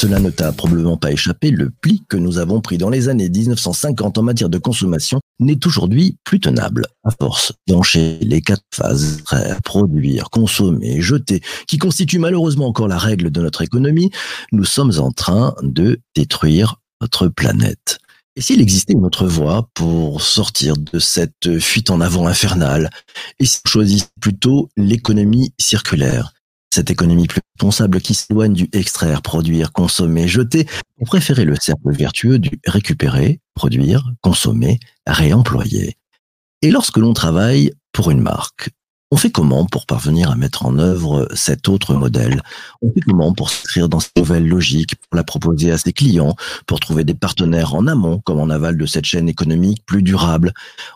Cela ne t'a probablement pas échappé, le pli que nous avons pris dans les années 1950 en matière de consommation n'est aujourd'hui plus tenable. À force d'enchaîner les quatre phases, produire, consommer, jeter, qui constituent malheureusement encore la règle de notre économie, nous sommes en train de détruire notre planète. Et s'il existait une autre voie pour sortir de cette fuite en avant infernale, et si on choisissait plutôt l'économie circulaire, cette économie plus responsable qui s'éloigne du extraire, produire, consommer, jeter, pour préférer le cercle vertueux du récupérer, produire, consommer, réemployer. Et lorsque l'on travaille pour une marque, on fait comment pour parvenir à mettre en œuvre cet autre modèle? On fait comment pour s'inscrire dans cette nouvelle logique, pour la proposer à ses clients, pour trouver des partenaires en amont, comme en aval de cette chaîne économique plus durable?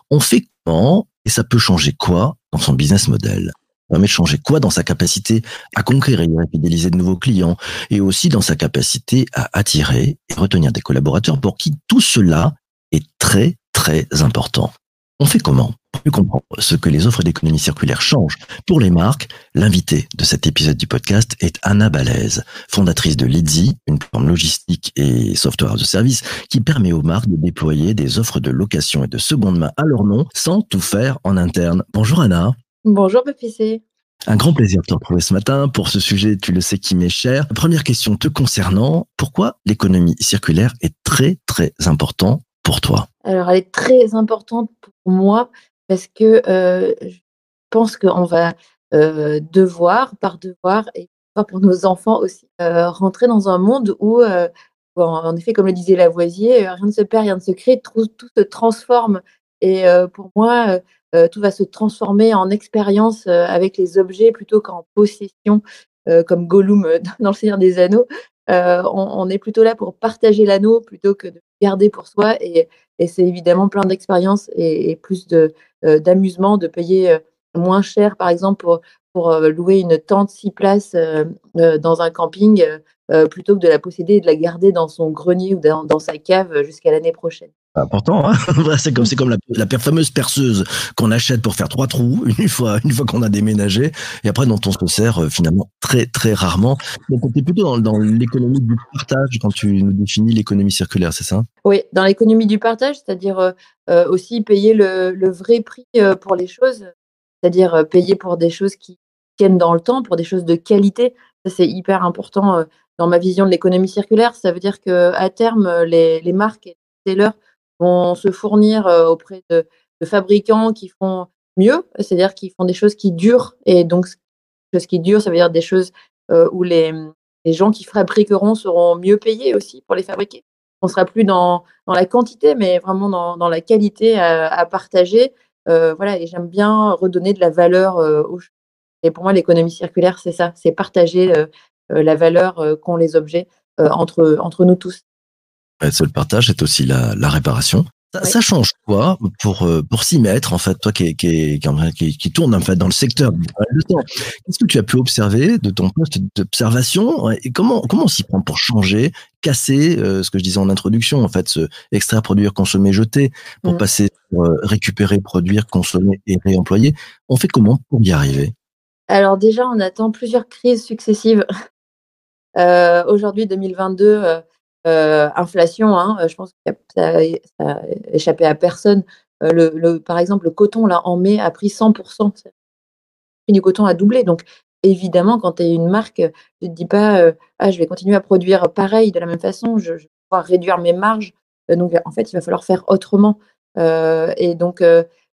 On fait comment Et ça peut changer quoi dans son business model? Permet de changer quoi dans sa capacité à conquérir et à fidéliser de nouveaux clients et aussi dans sa capacité à attirer et retenir des collaborateurs pour qui tout cela est très très important. On fait comment Pour mieux comprendre ce que les offres d'économie circulaire changent pour les marques, l'invité de cet épisode du podcast est Anna Balaise, fondatrice de Lidzi, une plateforme logistique et software de service qui permet aux marques de déployer des offres de location et de seconde main à leur nom sans tout faire en interne. Bonjour Anna. Bonjour PPC. Un grand plaisir de te retrouver ce matin pour ce sujet, tu le sais, qui m'est cher. Première question te concernant, pourquoi l'économie circulaire est très très important pour toi? Alors elle est très importante pour moi parce que je pense qu'on va devoir, par devoir, et pour nos enfants aussi, rentrer dans un monde où, en effet, comme le disait Lavoisier, rien ne se perd, rien ne se crée, tout, se transforme. Et pour moi, tout va se transformer en expérience avec les objets plutôt qu'en possession, comme Gollum dans Le Seigneur des Anneaux. On, est plutôt là pour partager l'anneau plutôt que de pour soi. Et, c'est évidemment plein d'expériences et, plus d'amusement de, payer moins cher, par exemple, pour, pour louer une tente six places dans un camping plutôt que de la posséder et de la garder dans son grenier ou dans sa cave jusqu'à l'année prochaine important. Hein c'est comme c'est comme la, fameuse perceuse qu'on achète pour faire trois trous une fois une fois qu'on a déménagé et après dont on se sert euh, finalement très très rarement. Donc on est plutôt dans, dans l'économie du partage quand tu nous définis l'économie circulaire, c'est ça? Oui, dans l'économie du partage, c'est-à-dire euh, euh, aussi payer le, le, vrai prix pour les choses, c'est-à-dire payer pour des choses qui tiennent dans le temps, pour des choses de qualité. Ça c'est hyper important dans ma vision de l'économie circulaire. Ça veut dire que à terme les, les marques et les sellers vont se fournir auprès de, fabricants qui font mieux, c'est-à-dire qui font des choses qui durent. Et donc, choses qui durent, ça veut dire des choses où les, gens qui fabriqueront seront mieux payés aussi pour les fabriquer. On sera plus dans, la quantité, mais vraiment dans, la qualité à, partager. voilà, et j'aime bien redonner de la valeur. Et pour moi, l'économie circulaire, c'est ça, c'est partager la valeur qu'ont les objets entre nous tous. Ce le partage, c'est aussi la, la réparation. Ça, ça, change quoi pour euh, pour s'y mettre en fait toi qui qui, qui, qui tourne en fait dans le secteur Qu'est-ce que tu as pu observer de ton poste d'observation et comment comment on s'y prend pour changer, casser euh, ce que je disais en introduction en fait, ce extraire, produire, consommer, jeter pour mmh. passer euh, récupérer, produire, consommer et réemployer. On fait comment pour y arriver? Alors déjà on attend plusieurs crises successives. Aujourd'hui 2022 euh, inflation, hein, euh, je pense que ça, a échappé à personne. Euh, le, par exemple, le coton, là, en mai, a pris 100%. Le prix du coton a doublé. Donc, évidemment, quand tu es une marque, tu ne te dis pas, ah, je vais continuer à produire pareil, de la même façon, je, vais pouvoir réduire mes marges. donc, en fait, il va falloir faire autrement. et donc,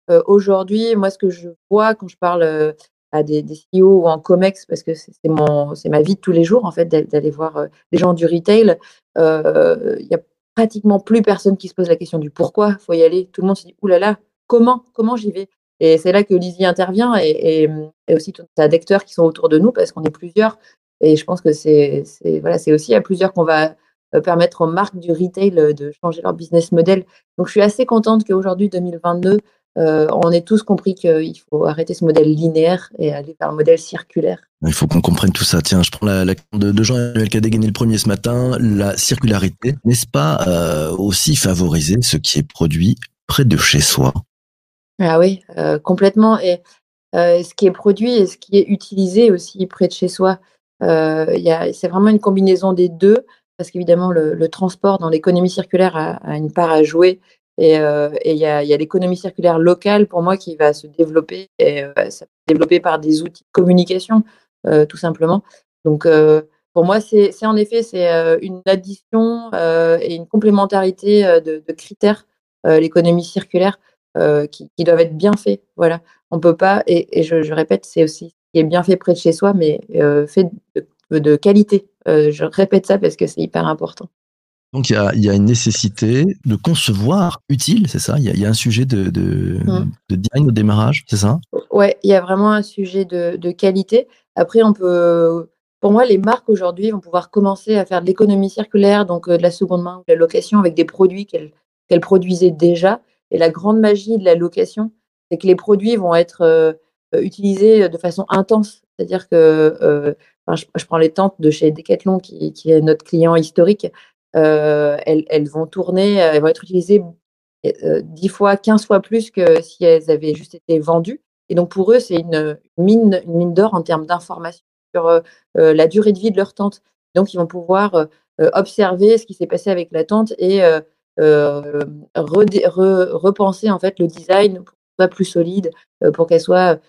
aujourd'hui, moi, ce que je vois quand je parle à des, des CEO ou en COMEX, parce que c'est mon, c'est ma vie de tous les jours, en fait, d'aller voir euh, des gens du retail. Euh, il y a pratiquement plus personne qui se pose la question du pourquoi faut y aller. Tout le monde se dit, oulala, comment, comment j'y vais? Et c'est là que Lizzie intervient et, et, aussi tout un d'acteurs qui sont autour de nous parce qu'on est plusieurs. Et je pense que c'est, voilà, c'est aussi à plusieurs qu'on va euh, permettre aux marques du retail de changer leur business model. Donc, je suis assez contente qu'aujourd'hui, 2022, euh, on est tous compris qu'il faut arrêter ce modèle linéaire et aller vers un modèle circulaire. Il faut qu'on comprenne tout ça. Tiens, je prends la, la de, de Jean-Emmanuel qui a dégainé le premier ce matin. La circularité, n'est-ce pas euh, aussi favoriser ce qui est produit près de chez soi? Ah oui, euh, complètement. Et ce qui est produit et ce qui est utilisé aussi près de chez soi. c'est vraiment une combinaison des deux, parce qu'évidemment, le, transport dans l'économie circulaire a, une part à jouer. Et il y a, l'économie circulaire locale, pour moi, qui va se développer. Et ça va se développer par des outils de communication, tout simplement. Donc, pour moi, c'est en effet c'est une addition et une complémentarité de, critères, l'économie circulaire, qui, doivent être bien faits. Voilà, on peut pas. Et, je, répète, c'est aussi ce qui est bien fait près de chez soi, mais fait de, qualité. je répète ça parce que c'est hyper important. Donc il y a, une nécessité de concevoir utile, c'est ça? Il y, a, un sujet de, de, design au démarrage, c'est ça? Ouais, il y a vraiment un sujet de, qualité. Après, on peut pour moi, les marques aujourd'hui vont pouvoir commencer à faire de l'économie circulaire, donc euh, de la seconde main ou de la location avec des produits qu'elles produisaient déjà. Et la grande magie de la location, c'est que les produits vont être euh, euh, utilisés de façon intense. C'est-à-dire que je, prends les tentes de chez Decathlon, qui, est notre client historique. Elles, vont tourner, elles vont être utilisées 10 fois, 15 fois plus que si elles avaient juste été vendues. Et donc pour eux, c'est une mine, une mine d'or en termes d'information sur euh, euh, la durée de vie de leur tente. Donc, ils vont pouvoir euh, observer ce qui s'est passé avec la tente et repenser en fait le design pour qu'elle soit plus solide, pour qu'elle soit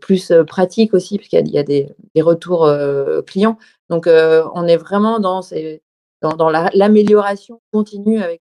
plus pratique aussi, puisqu'il y a, des, retours clients. Donc, on est vraiment dans, dans, l'amélioration continue avec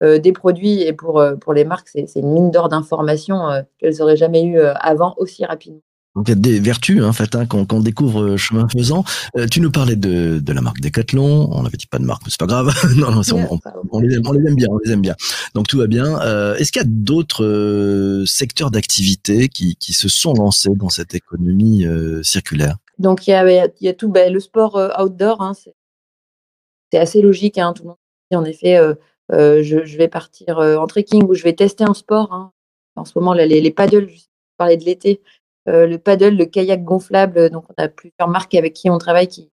des produits et pour, pour les marques, c'est une mine d'or d'informations qu'elles n'auraient jamais eu avant aussi rapidement. Donc il y a des vertus en fait hein, qu'on découvre euh, chemin faisant. Euh, tu nous parlais de, de la marque Decathlon, on n'avait dit pas de marque, mais c'est pas grave. non, non, on, on, les aime, on, les aime, bien, on les aime bien. Donc tout va bien. Euh, Est-ce qu'il y a d'autres euh, secteurs d'activité qui, qui se sont lancés dans cette économie euh, circulaire? Donc il y a, il y a tout, ben, le sport outdoor, hein, c'est assez logique. Hein, tout le monde dit en effet, je, je, vais partir en trekking ou je vais tester un sport. Hein. En ce moment, là, les, les paddles, je parlais de l'été euh, le paddle, le kayak gonflable. Donc, on a plusieurs marques avec qui on travaille qui,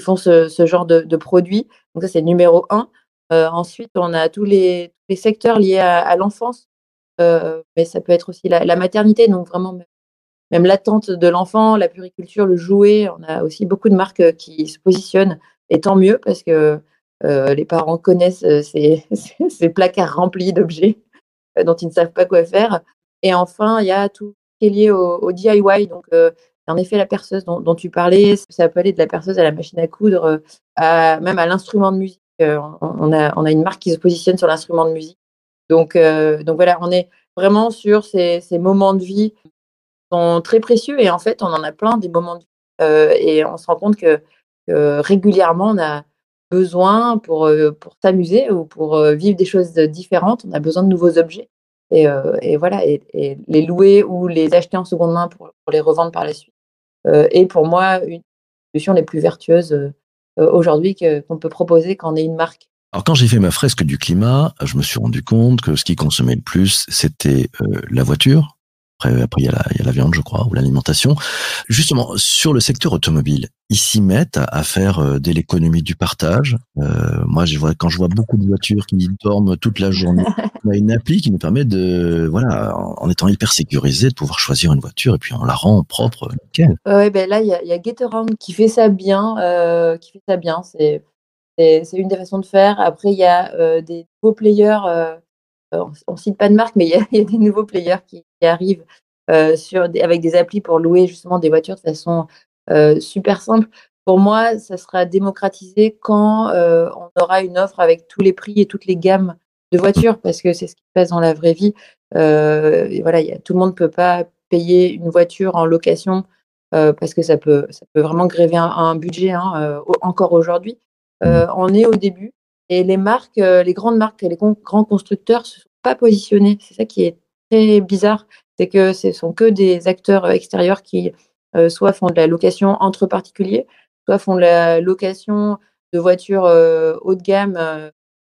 font ce, genre de, produits. Donc, ça, c'est numéro un. Euh, ensuite, on a tous les, secteurs liés à, l'enfance, euh, mais ça peut être aussi la, maternité, donc vraiment même l'attente de l'enfant, la puriculture, le jouet. On a aussi beaucoup de marques qui se positionnent, et tant mieux parce que les parents connaissent ces, ces placards remplis d'objets dont ils ne savent pas quoi faire. Et enfin, il y a tout, est lié au, DIY. Donc, euh, en effet, la perceuse dont, tu parlais, ça peut aller de la perceuse à la machine à coudre, euh, même à l'instrument de musique. Euh, on, a, une marque qui se positionne sur l'instrument de musique. Donc voilà, on est vraiment sur ces, moments de vie qui sont très précieux et en fait, on en a plein des moments de vie. et on se rend compte que, régulièrement, on a besoin pour, pour s'amuser ou pour vivre des choses différentes, on a besoin de nouveaux objets. Euh, et, voilà, et, les louer ou les acheter en seconde main pour, les revendre par la suite. Euh, et pour moi, une solution les plus vertueuses euh, aujourd'hui qu'on peut proposer quand on est une marque. Alors quand j'ai fait ma fresque du climat, je me suis rendu compte que ce qui consommait le plus, c'était la voiture, après, il y, a la, viande, je crois, ou l'alimentation. Justement, sur le secteur automobile, ils s'y mettent à, faire euh, de l'économie du partage. Euh, moi, je vois, quand je vois beaucoup de voitures qui dorment toute la journée, on a une appli qui nous permet de, voilà, en, étant hyper sécurisé, de pouvoir choisir une voiture et puis on la rend propre, nickel. Ouais, ben là, il y a, y Getaround qui fait ça bien, euh, qui fait ça bien. C'est c'est une des façons de faire. Après, il y a des nouveaux players euh, on ne cite pas de marque, mais il y, a des nouveaux players qui, arrivent euh, avec des applis pour louer justement des voitures de façon euh, super simple. Pour moi, ça sera démocratisé quand on aura une offre avec tous les prix et toutes les gammes de voitures, parce que c'est ce qui se passe dans la vraie vie. voilà, tout le monde ne peut pas payer une voiture en location parce que ça peut, ça peut vraiment gréver un, budget hein, encore aujourd'hui. Mmh. on est au début. Et les marques, euh, les grandes marques et les grands constructeurs se sont pas positionnés. C'est ça qui est très bizarre, c'est que ce sont que des acteurs extérieurs qui euh, soit font de la location entre particuliers, soit font de la location de voitures euh, haut de gamme,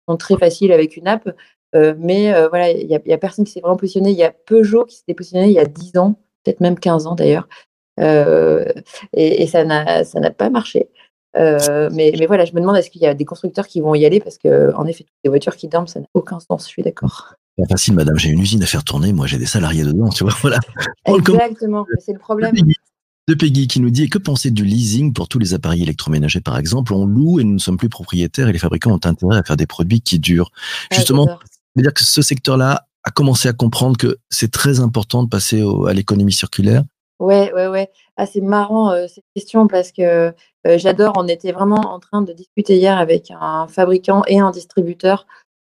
sont très faciles avec une app. mais voilà, il n'y a, personne qui s'est vraiment positionné. Il y a Peugeot qui s'est positionné il y a 10 ans, peut-être même 15 ans d'ailleurs. et, ça n'a pas marché. Euh, mais, mais, voilà, je me demande est-ce qu'il y a des constructeurs qui vont y aller? Parce que, en effet, toutes les voitures qui dorment, ça n'a aucun sens. Je suis d'accord. Pas facile, madame, j'ai une usine à faire tourner, moi j'ai des salariés dedans, tu vois, voilà. Exactement, c'est le problème. De Peggy qui nous dit que penser du leasing pour tous les appareils électroménagers par exemple? On loue et nous ne sommes plus propriétaires et les fabricants ont intérêt à faire des produits qui durent. Ah, Justement, veut dire que ce secteur-là a commencé à comprendre que c'est très important de passer à l'économie circulaire. Ouais, ouais, ouais. Ah, c'est marrant euh, cette question parce que euh, j'adore. On était vraiment en train de discuter hier avec un fabricant et un distributeur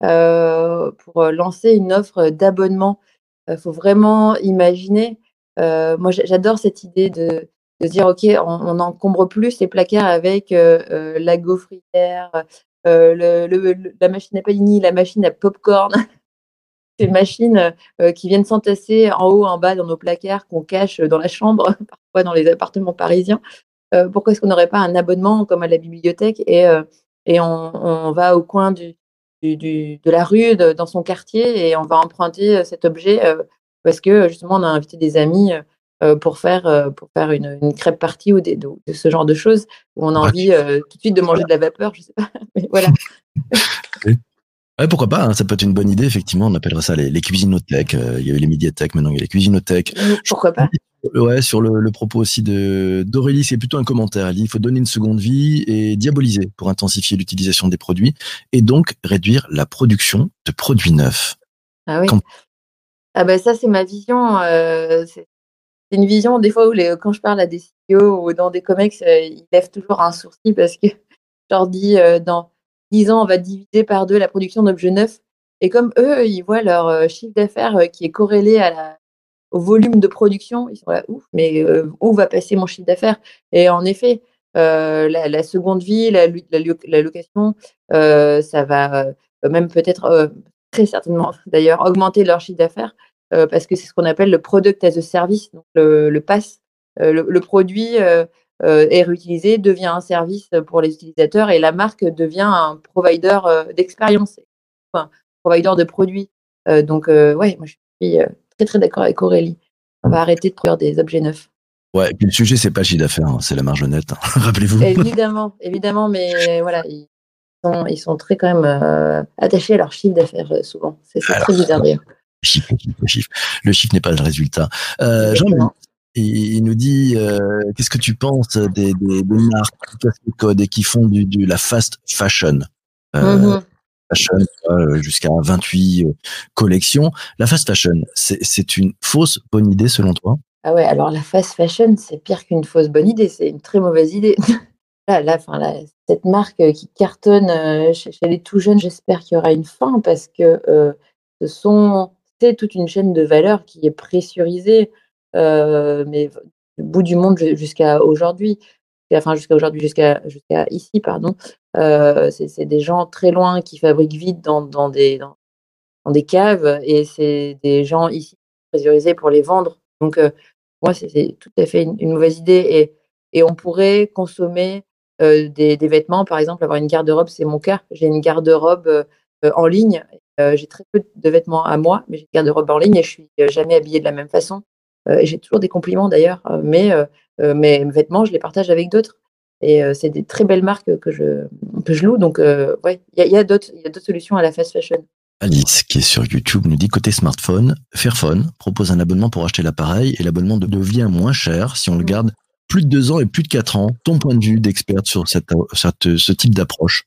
euh, pour lancer une offre d'abonnement. Il faut vraiment imaginer euh, moi, j'adore cette idée de, de dire, OK, on n'encombre plus les placards avec euh, euh, la gaufrière, la machine à panini, la machine à popcorn. Ces machines qui viennent s'entasser en haut, en bas dans nos placards qu'on cache dans la chambre, parfois dans les appartements parisiens. Pourquoi est-ce qu'on n'aurait pas un abonnement comme à la bibliothèque et, et on, on, va au coin du, du, du, de la rue, de, dans son quartier, et on va emprunter cet objet parce que justement, on a invité des amis euh, pour faire, euh, pour faire une, crêpe partie ou des, de, ce genre de choses où on a envie euh, tout de suite de manger de la vapeur, je sais pas. Mais voilà. pourquoi pas, hein, ça peut être une bonne idée, effectivement, on appellerait ça les, les cuisinothèques. il y avait les médiathèques, maintenant il y a les cuisinothèques. Pourquoi pas Ouais, sur le, propos aussi de d'Aurélie, c'est plutôt un commentaire. Elle dit il faut donner une seconde vie et diaboliser pour intensifier l'utilisation des produits et donc réduire la production de produits neufs. Ah oui. Ah ben ça, c'est ma vision. Euh, c'est une vision, des fois, où les, quand je parle à des CEO ou dans des comex, euh, ils lèvent toujours un sourcil parce que je leur dis, euh, dans 10 ans, on va diviser par deux la production d'objets neufs. Et comme eux, ils voient leur chiffre d'affaires qui est corrélé au volume de production, ils sont là, ouf, mais où va passer mon chiffre d'affaires? Et en effet, la, seconde vie, la, location, ça va même peut-être très certainement d'ailleurs augmenter leur chiffre d'affaires euh, parce que c'est ce qu'on appelle le product as a service, donc le, le pass. Euh, le, produit euh, est réutilisé, devient un service pour les utilisateurs et la marque devient un provider d'expérience, un provider de produits. donc, ouais, moi je suis très très d'accord avec Aurélie. On va arrêter de produire des objets neufs. Ouais, et puis le sujet, c'est pas le chiffre d'affaires, hein, c'est la marge nette, hein. rappelez-vous. Évidemment, évidemment, mais voilà, ils sont, ils sont très quand même attachés à leur chiffre d'affaires souvent. C'est très bizarre d'ailleurs chiffre, le chiffre, le chiffre. n'est pas le résultat. Euh, Jean, il nous dit euh, qu'est-ce que tu penses des, des, des marques qui cassent le code et qui font du, du la fast fashion? Euh, mm-hmm. Fashion euh, jusqu'à 28 euh, collections. La fast fashion, c'est une fausse bonne idée selon toi? Ah ouais, alors la fast fashion, c'est pire qu'une fausse bonne idée, c'est une très mauvaise idée. là, là, fin, là, cette marque qui cartonne chez, chez, les tout jeunes, j'espère qu'il y aura une fin parce que ce sont c'est toute une chaîne de valeur qui est pressurisée, mais du bout du monde jusqu'à aujourd'hui, enfin jusqu'à aujourd'hui, jusqu'à jusqu'à ici, pardon. Euh, c'est des gens très loin qui fabriquent vite dans, dans des dans, des caves et c'est des gens ici pressurisés pour les vendre. Donc euh, moi, c'est tout à fait une, mauvaise idée et, et on pourrait consommer des, des, vêtements, par exemple, avoir une garde-robe, c'est mon cas. J'ai une garde-robe en ligne euh, j'ai très peu de vêtements à moi, mais j'ai une garde-robe en ligne et je suis euh, jamais habillée de la même façon. Euh, j'ai toujours des compliments d'ailleurs, mais mes vêtements, je les partage avec d'autres. Et c'est des très belles marques que je, que je loue. Donc, ouais, il y a, y a d'autres solutions à la fast fashion. Alice, qui est sur YouTube, nous dit côté smartphone, Fairphone propose un abonnement pour acheter l'appareil et l'abonnement devient moins cher si on le mmh. garde plus de deux ans et plus de quatre ans. Ton point de vue d'experte sur cette, ce type d'approche?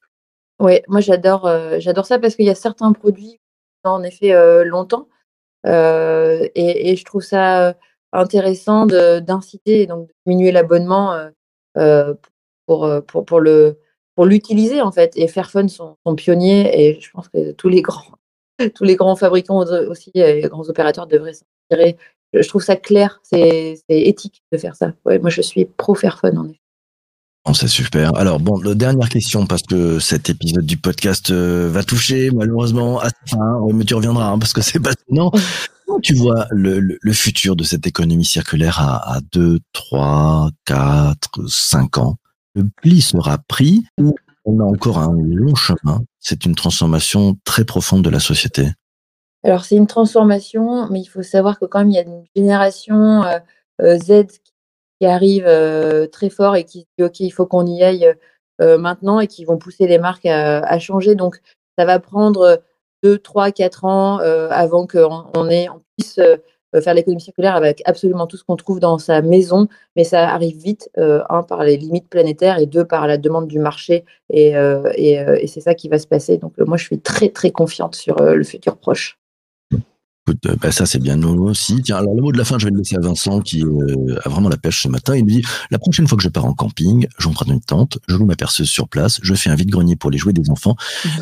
Oui, moi j'adore euh, j'adore ça parce qu'il y a certains produits qui en effet euh, longtemps euh, et, je trouve ça intéressant d'inciter donc de diminuer l'abonnement pour, pour, pour, le pour l'utiliser en fait et Fairphone sont, sont pionniers et je pense que tous les grands tous les grands fabricants aussi et grands opérateurs devraient s'inspirer. Je, trouve ça clair, c'est éthique de faire ça. Ouais, moi je suis pro Fairphone en effet c'est super. Alors bon, dernière question parce que cet épisode du podcast euh, va toucher malheureusement à fin, mais tu reviendras hein, parce que c'est passionnant. Comment tu vois le, futur de cette économie circulaire à, à 2, 3, 4, 5 ans? Le pli sera pris ou on a encore un long chemin? C'est une transformation très profonde de la société. Alors c'est une transformation, mais il faut savoir que quand même il y a une génération euh, euh Z qui arrivent euh, très fort et qui disent OK, il faut qu'on y aille euh, maintenant et qui vont pousser les marques à, changer. Donc, ça va prendre 2, 3, 4 ans avant qu'on on puisse faire l'économie circulaire avec absolument tout ce qu'on trouve dans sa maison, mais ça arrive vite, un, par les limites planétaires et deux, par la demande du marché. Et, et c'est ça qui va se passer. Donc, moi, je suis très, très confiante sur le futur proche. Euh, bah, ça c'est bien nous aussi. Tiens, alors le mot de la fin, je vais le laisser à Vincent qui euh, a vraiment la pêche ce matin. Il me dit la prochaine fois que je pars en camping, j'emprunte une tente, je loue ma perceuse sur place, je fais un vide-grenier pour les jouets des enfants,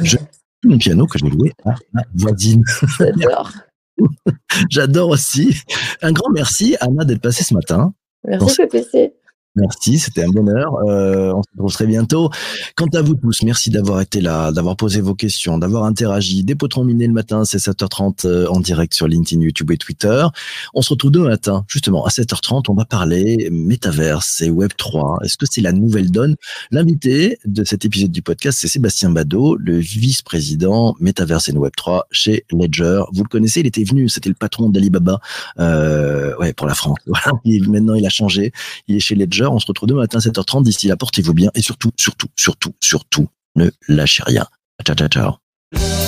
je mon piano que j'ai loué à ma voisine. J'adore. J'adore aussi. Un grand merci Anna d'être passée ce matin. Merci PPC. Merci, c'était un bonheur. Euh, on se retrouve très bientôt. Quant à vous tous, merci d'avoir été là, d'avoir posé vos questions, d'avoir interagi. Des potrons le matin, c'est 7h30 euh, en direct sur LinkedIn, YouTube et Twitter. On se retrouve demain matin, justement, à 7h30. On va parler métaverse et Web 3. Est-ce que c'est la nouvelle donne? L'invité de cet épisode du podcast, c'est Sébastien Badeau, le vice-président métaverse et Web 3 chez Ledger. Vous le connaissez, il était venu, c'était le patron d'Alibaba, euh, ouais, pour la France. Maintenant, il a changé. Il est chez Ledger on se retrouve demain matin 7h30. D'ici là, portez-vous bien et surtout, surtout, surtout, surtout, ne lâchez rien. Ciao, ciao, ciao.